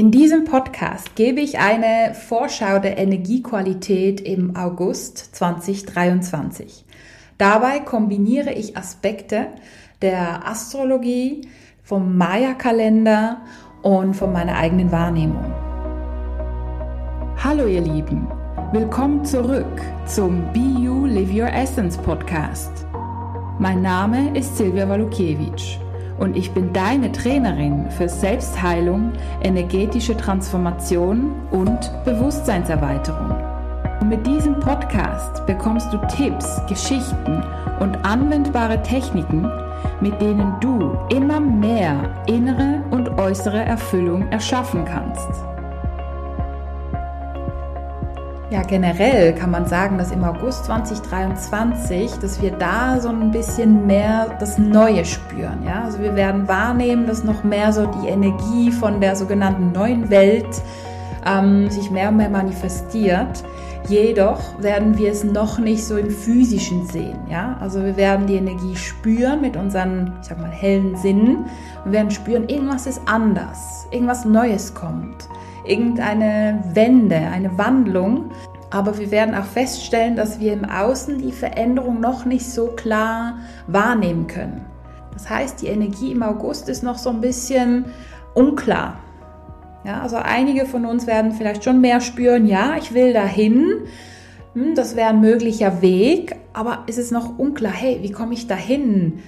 In diesem Podcast gebe ich eine Vorschau der Energiequalität im August 2023. Dabei kombiniere ich Aspekte der Astrologie, vom Maya-Kalender und von meiner eigenen Wahrnehmung. Hallo ihr Lieben, willkommen zurück zum Be You Live Your Essence Podcast. Mein Name ist Silvia Walukiewicz und ich bin deine Trainerin für Selbstheilung, energetische Transformation und Bewusstseinserweiterung. Und mit diesem Podcast bekommst du Tipps, Geschichten und anwendbare Techniken, mit denen du immer mehr innere und äußere Erfüllung erschaffen kannst. Ja, generell kann man sagen, dass im August 2023, dass wir da so ein bisschen mehr das Neue spüren. Ja, also wir werden wahrnehmen, dass noch mehr so die Energie von der sogenannten neuen Welt ähm, sich mehr und mehr manifestiert. Jedoch werden wir es noch nicht so im physischen sehen. Ja, also wir werden die Energie spüren mit unseren, ich sag mal, hellen Sinnen. Wir werden spüren, irgendwas ist anders, irgendwas Neues kommt irgendeine Wende, eine Wandlung. Aber wir werden auch feststellen, dass wir im Außen die Veränderung noch nicht so klar wahrnehmen können. Das heißt, die Energie im August ist noch so ein bisschen unklar. Ja, also einige von uns werden vielleicht schon mehr spüren, ja, ich will dahin, hm, das wäre ein möglicher Weg, aber ist es noch unklar, hey, wie komme ich dahin?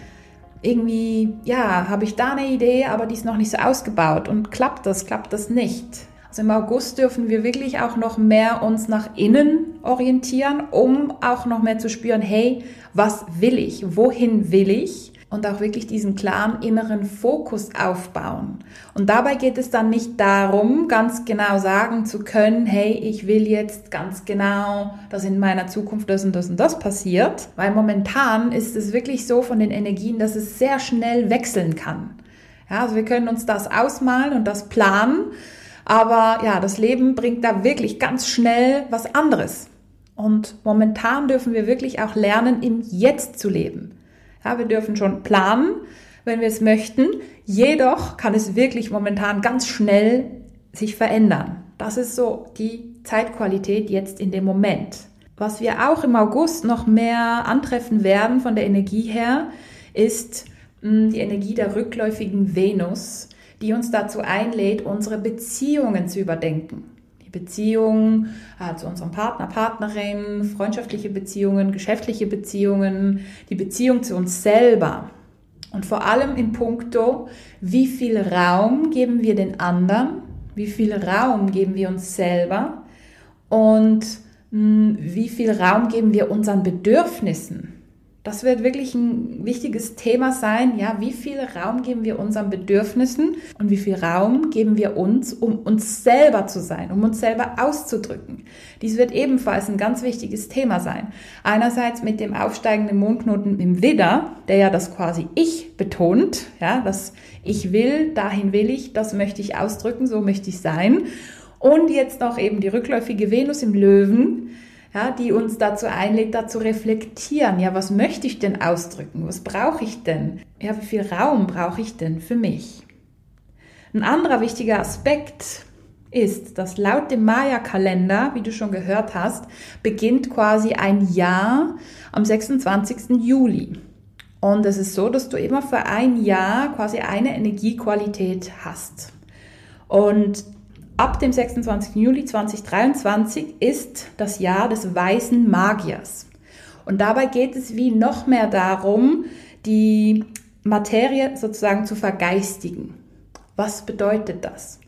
Irgendwie, ja, habe ich da eine Idee, aber die ist noch nicht so ausgebaut und klappt das, klappt das nicht? Also im August dürfen wir wirklich auch noch mehr uns nach innen orientieren, um auch noch mehr zu spüren, hey, was will ich? Wohin will ich? Und auch wirklich diesen klaren inneren Fokus aufbauen. Und dabei geht es dann nicht darum, ganz genau sagen zu können, hey, ich will jetzt ganz genau, dass in meiner Zukunft das und das und das passiert. Weil momentan ist es wirklich so von den Energien, dass es sehr schnell wechseln kann. Ja, also wir können uns das ausmalen und das planen. Aber ja, das Leben bringt da wirklich ganz schnell was anderes. Und momentan dürfen wir wirklich auch lernen, im Jetzt zu leben. Ja, wir dürfen schon planen, wenn wir es möchten. Jedoch kann es wirklich momentan ganz schnell sich verändern. Das ist so die Zeitqualität jetzt in dem Moment. Was wir auch im August noch mehr antreffen werden von der Energie her, ist hm, die Energie der rückläufigen Venus die uns dazu einlädt, unsere Beziehungen zu überdenken. Die Beziehungen äh, zu unserem Partner, Partnerin, freundschaftliche Beziehungen, geschäftliche Beziehungen, die Beziehung zu uns selber. Und vor allem in puncto, wie viel Raum geben wir den anderen, wie viel Raum geben wir uns selber und mh, hm, wie viel Raum geben wir unseren Bedürfnissen. Das wird wirklich ein wichtiges Thema sein. Ja, wie viel Raum geben wir unseren Bedürfnissen und wie viel Raum geben wir uns, um uns selber zu sein, um uns selber auszudrücken? Dies wird ebenfalls ein ganz wichtiges Thema sein. Einerseits mit dem aufsteigenden Mondknoten im Widder, der ja das quasi Ich betont, ja, das Ich will, dahin will ich, das möchte ich ausdrücken, so möchte ich sein. Und jetzt noch eben die rückläufige Venus im Löwen, ja, die uns dazu einlädt, dazu reflektieren. Ja, was möchte ich denn ausdrücken? Was brauche ich denn? Ja, wie viel Raum brauche ich denn für mich? Ein anderer wichtiger Aspekt ist, dass laut dem Maya-Kalender, wie du schon gehört hast, beginnt quasi ein Jahr am 26. Juli. Und es ist so, dass du immer für ein Jahr quasi eine Energiequalität hast. Und Ab dem 26. Juli 2023 ist das Jahr des weißen Magiers. Und dabei geht es wie noch mehr darum, die Materie sozusagen zu vergeistigen. Was bedeutet das?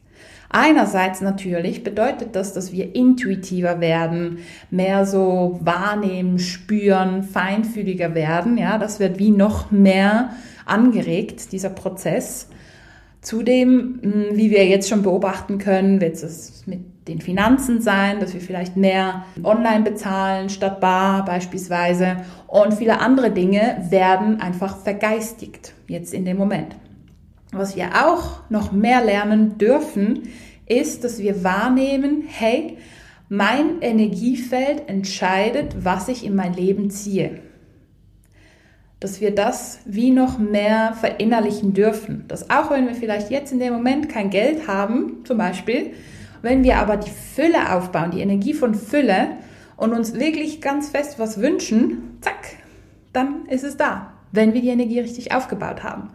Einerseits natürlich bedeutet das, dass wir intuitiver werden, mehr so wahrnehmen, spüren, feinfühliger werden. Ja, das wird wie noch mehr angeregt, dieser Prozess. Zudem, hm, wie wir jetzt schon beobachten können, wird es mit den Finanzen sein, dass wir vielleicht mehr online bezahlen statt bar beispielsweise. Und viele andere Dinge werden einfach vergeistigt jetzt in dem Moment. Was wir auch noch mehr lernen dürfen, ist, dass wir wahrnehmen, hey, mein Energiefeld entscheidet, was ich in mein Leben ziehe. Dass wir das wie noch mehr verinnerlichen dürfen. Dass auch wenn wir vielleicht jetzt in dem Moment kein Geld haben, zum Beispiel, wenn wir aber die Fülle aufbauen, die Energie von Fülle und uns wirklich ganz fest was wünschen, zack, dann ist es da, wenn wir die Energie richtig aufgebaut haben.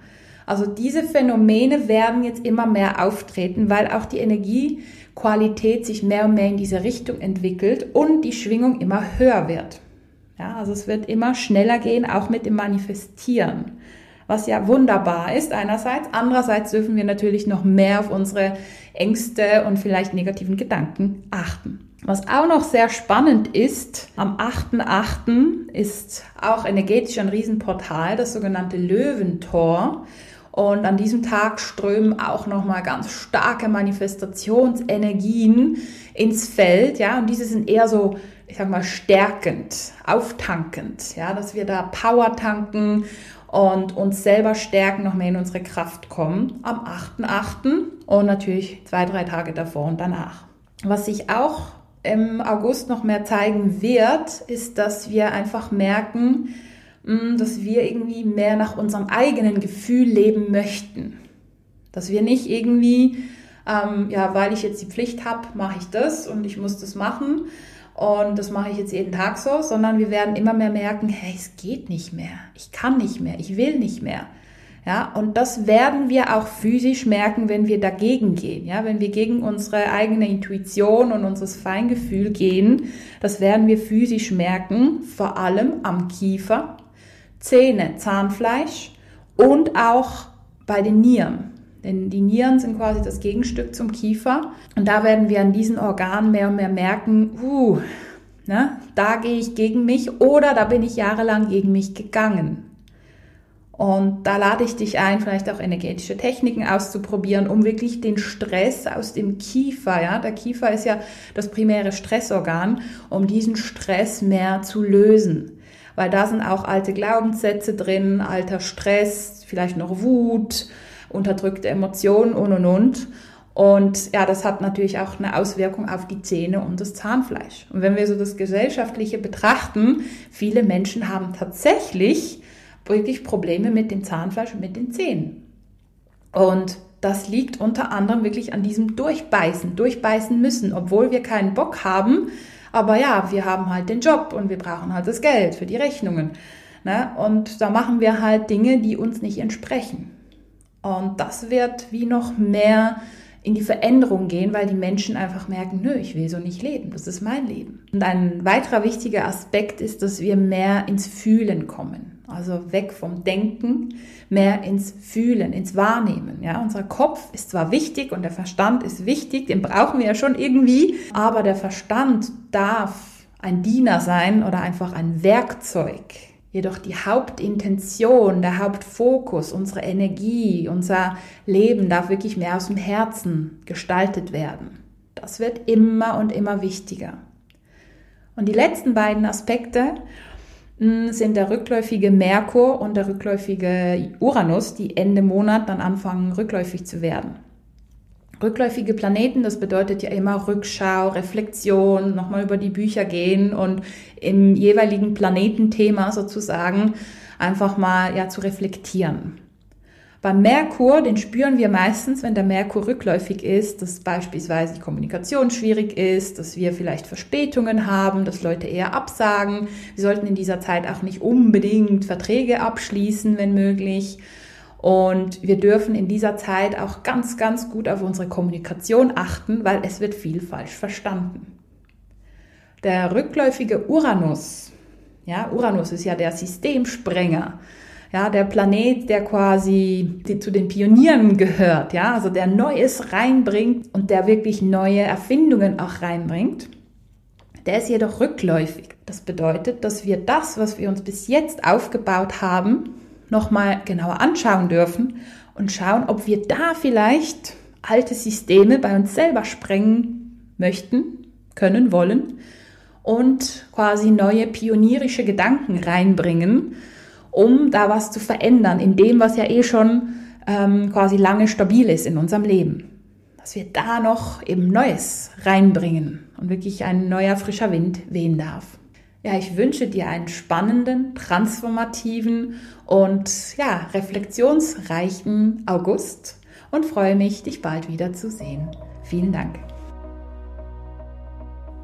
Also diese Phänomene werden jetzt immer mehr auftreten, weil auch die Energiequalität sich mehr und mehr in diese Richtung entwickelt und die Schwingung immer höher wird. Ja, also es wird immer schneller gehen, auch mit dem Manifestieren. Was ja wunderbar ist einerseits. Andererseits dürfen wir natürlich noch mehr auf unsere Ängste und vielleicht negativen Gedanken achten. Was auch noch sehr spannend ist, am 8.8. ist auch energetisch ein Riesenportal, das sogenannte Löwentor. Und an diesem Tag strömen auch nochmal ganz starke Manifestationsenergien ins Feld, ja. Und diese sind eher so ich sag mal, stärkend, auftankend, ja, dass wir da Power tanken und uns selber stärken, noch mehr in unsere Kraft kommen am 8.8. und natürlich zwei, drei Tage davor und danach. Was sich auch im August noch mehr zeigen wird, ist, dass wir einfach merken, dass wir irgendwie mehr nach unserem eigenen Gefühl leben möchten. Dass wir nicht irgendwie, ähm, ja, weil ich jetzt die Pflicht habe, mache ich das und ich muss das machen, und das mache ich jetzt jeden Tag so, sondern wir werden immer mehr merken, hey, es geht nicht mehr. Ich kann nicht mehr. Ich will nicht mehr. Ja, und das werden wir auch physisch merken, wenn wir dagegen gehen. Ja, wenn wir gegen unsere eigene Intuition und unser Feingefühl gehen, das werden wir physisch merken, vor allem am Kiefer, Zähne, Zahnfleisch und auch bei den Nieren. Denn die Nieren sind quasi das Gegenstück zum Kiefer. Und da werden wir an diesen Organen mehr und mehr merken, uh, ne, da gehe ich gegen mich oder da bin ich jahrelang gegen mich gegangen. Und da lade ich dich ein, vielleicht auch energetische Techniken auszuprobieren, um wirklich den Stress aus dem Kiefer, ja, der Kiefer ist ja das primäre Stressorgan, um diesen Stress mehr zu lösen. Weil da sind auch alte Glaubenssätze drin, alter Stress, vielleicht noch Wut, unterdrückte Emotionen und und und. Und ja, das hat natürlich auch eine Auswirkung auf die Zähne und das Zahnfleisch. Und wenn wir so das Gesellschaftliche betrachten, viele Menschen haben tatsächlich wirklich Probleme mit dem Zahnfleisch und mit den Zähnen. Und das liegt unter anderem wirklich an diesem Durchbeißen, durchbeißen müssen, obwohl wir keinen Bock haben. Aber ja, wir haben halt den Job und wir brauchen halt das Geld für die Rechnungen. Ne? Und da machen wir halt Dinge, die uns nicht entsprechen. Und das wird wie noch mehr in die Veränderung gehen, weil die Menschen einfach merken, nö, ich will so nicht leben, das ist mein Leben. Und ein weiterer wichtiger Aspekt ist, dass wir mehr ins Fühlen kommen. Also weg vom Denken, mehr ins Fühlen, ins Wahrnehmen. Ja, unser Kopf ist zwar wichtig und der Verstand ist wichtig, den brauchen wir ja schon irgendwie, aber der Verstand darf ein Diener sein oder einfach ein Werkzeug Jedoch die Hauptintention, der Hauptfokus, unsere Energie, unser Leben darf wirklich mehr aus dem Herzen gestaltet werden. Das wird immer und immer wichtiger. Und die letzten beiden Aspekte sind der rückläufige Merkur und der rückläufige Uranus, die Ende Monat dann anfangen rückläufig zu werden. Rückläufige Planeten, das bedeutet ja immer Rückschau, Reflexion, nochmal über die Bücher gehen und im jeweiligen Planetenthema sozusagen einfach mal ja zu reflektieren. Beim Merkur, den spüren wir meistens, wenn der Merkur rückläufig ist, dass beispielsweise die Kommunikation schwierig ist, dass wir vielleicht Verspätungen haben, dass Leute eher absagen. Wir sollten in dieser Zeit auch nicht unbedingt Verträge abschließen, wenn möglich. Und wir dürfen in dieser Zeit auch ganz, ganz gut auf unsere Kommunikation achten, weil es wird viel falsch verstanden. Der rückläufige Uranus, ja, Uranus ist ja der Systemsprenger, ja, der Planet, der quasi zu den Pionieren gehört, ja, also der Neues reinbringt und der wirklich neue Erfindungen auch reinbringt. Der ist jedoch rückläufig. Das bedeutet, dass wir das, was wir uns bis jetzt aufgebaut haben, nochmal genauer anschauen dürfen und schauen, ob wir da vielleicht alte Systeme bei uns selber sprengen möchten, können, wollen und quasi neue pionierische Gedanken reinbringen, um da was zu verändern in dem, was ja eh schon ähm, quasi lange stabil ist in unserem Leben. Dass wir da noch eben Neues reinbringen und wirklich ein neuer frischer Wind wehen darf. Ja, ich wünsche dir einen spannenden, transformativen und ja, reflexionsreichen August und freue mich, dich bald wieder zu sehen. Vielen Dank.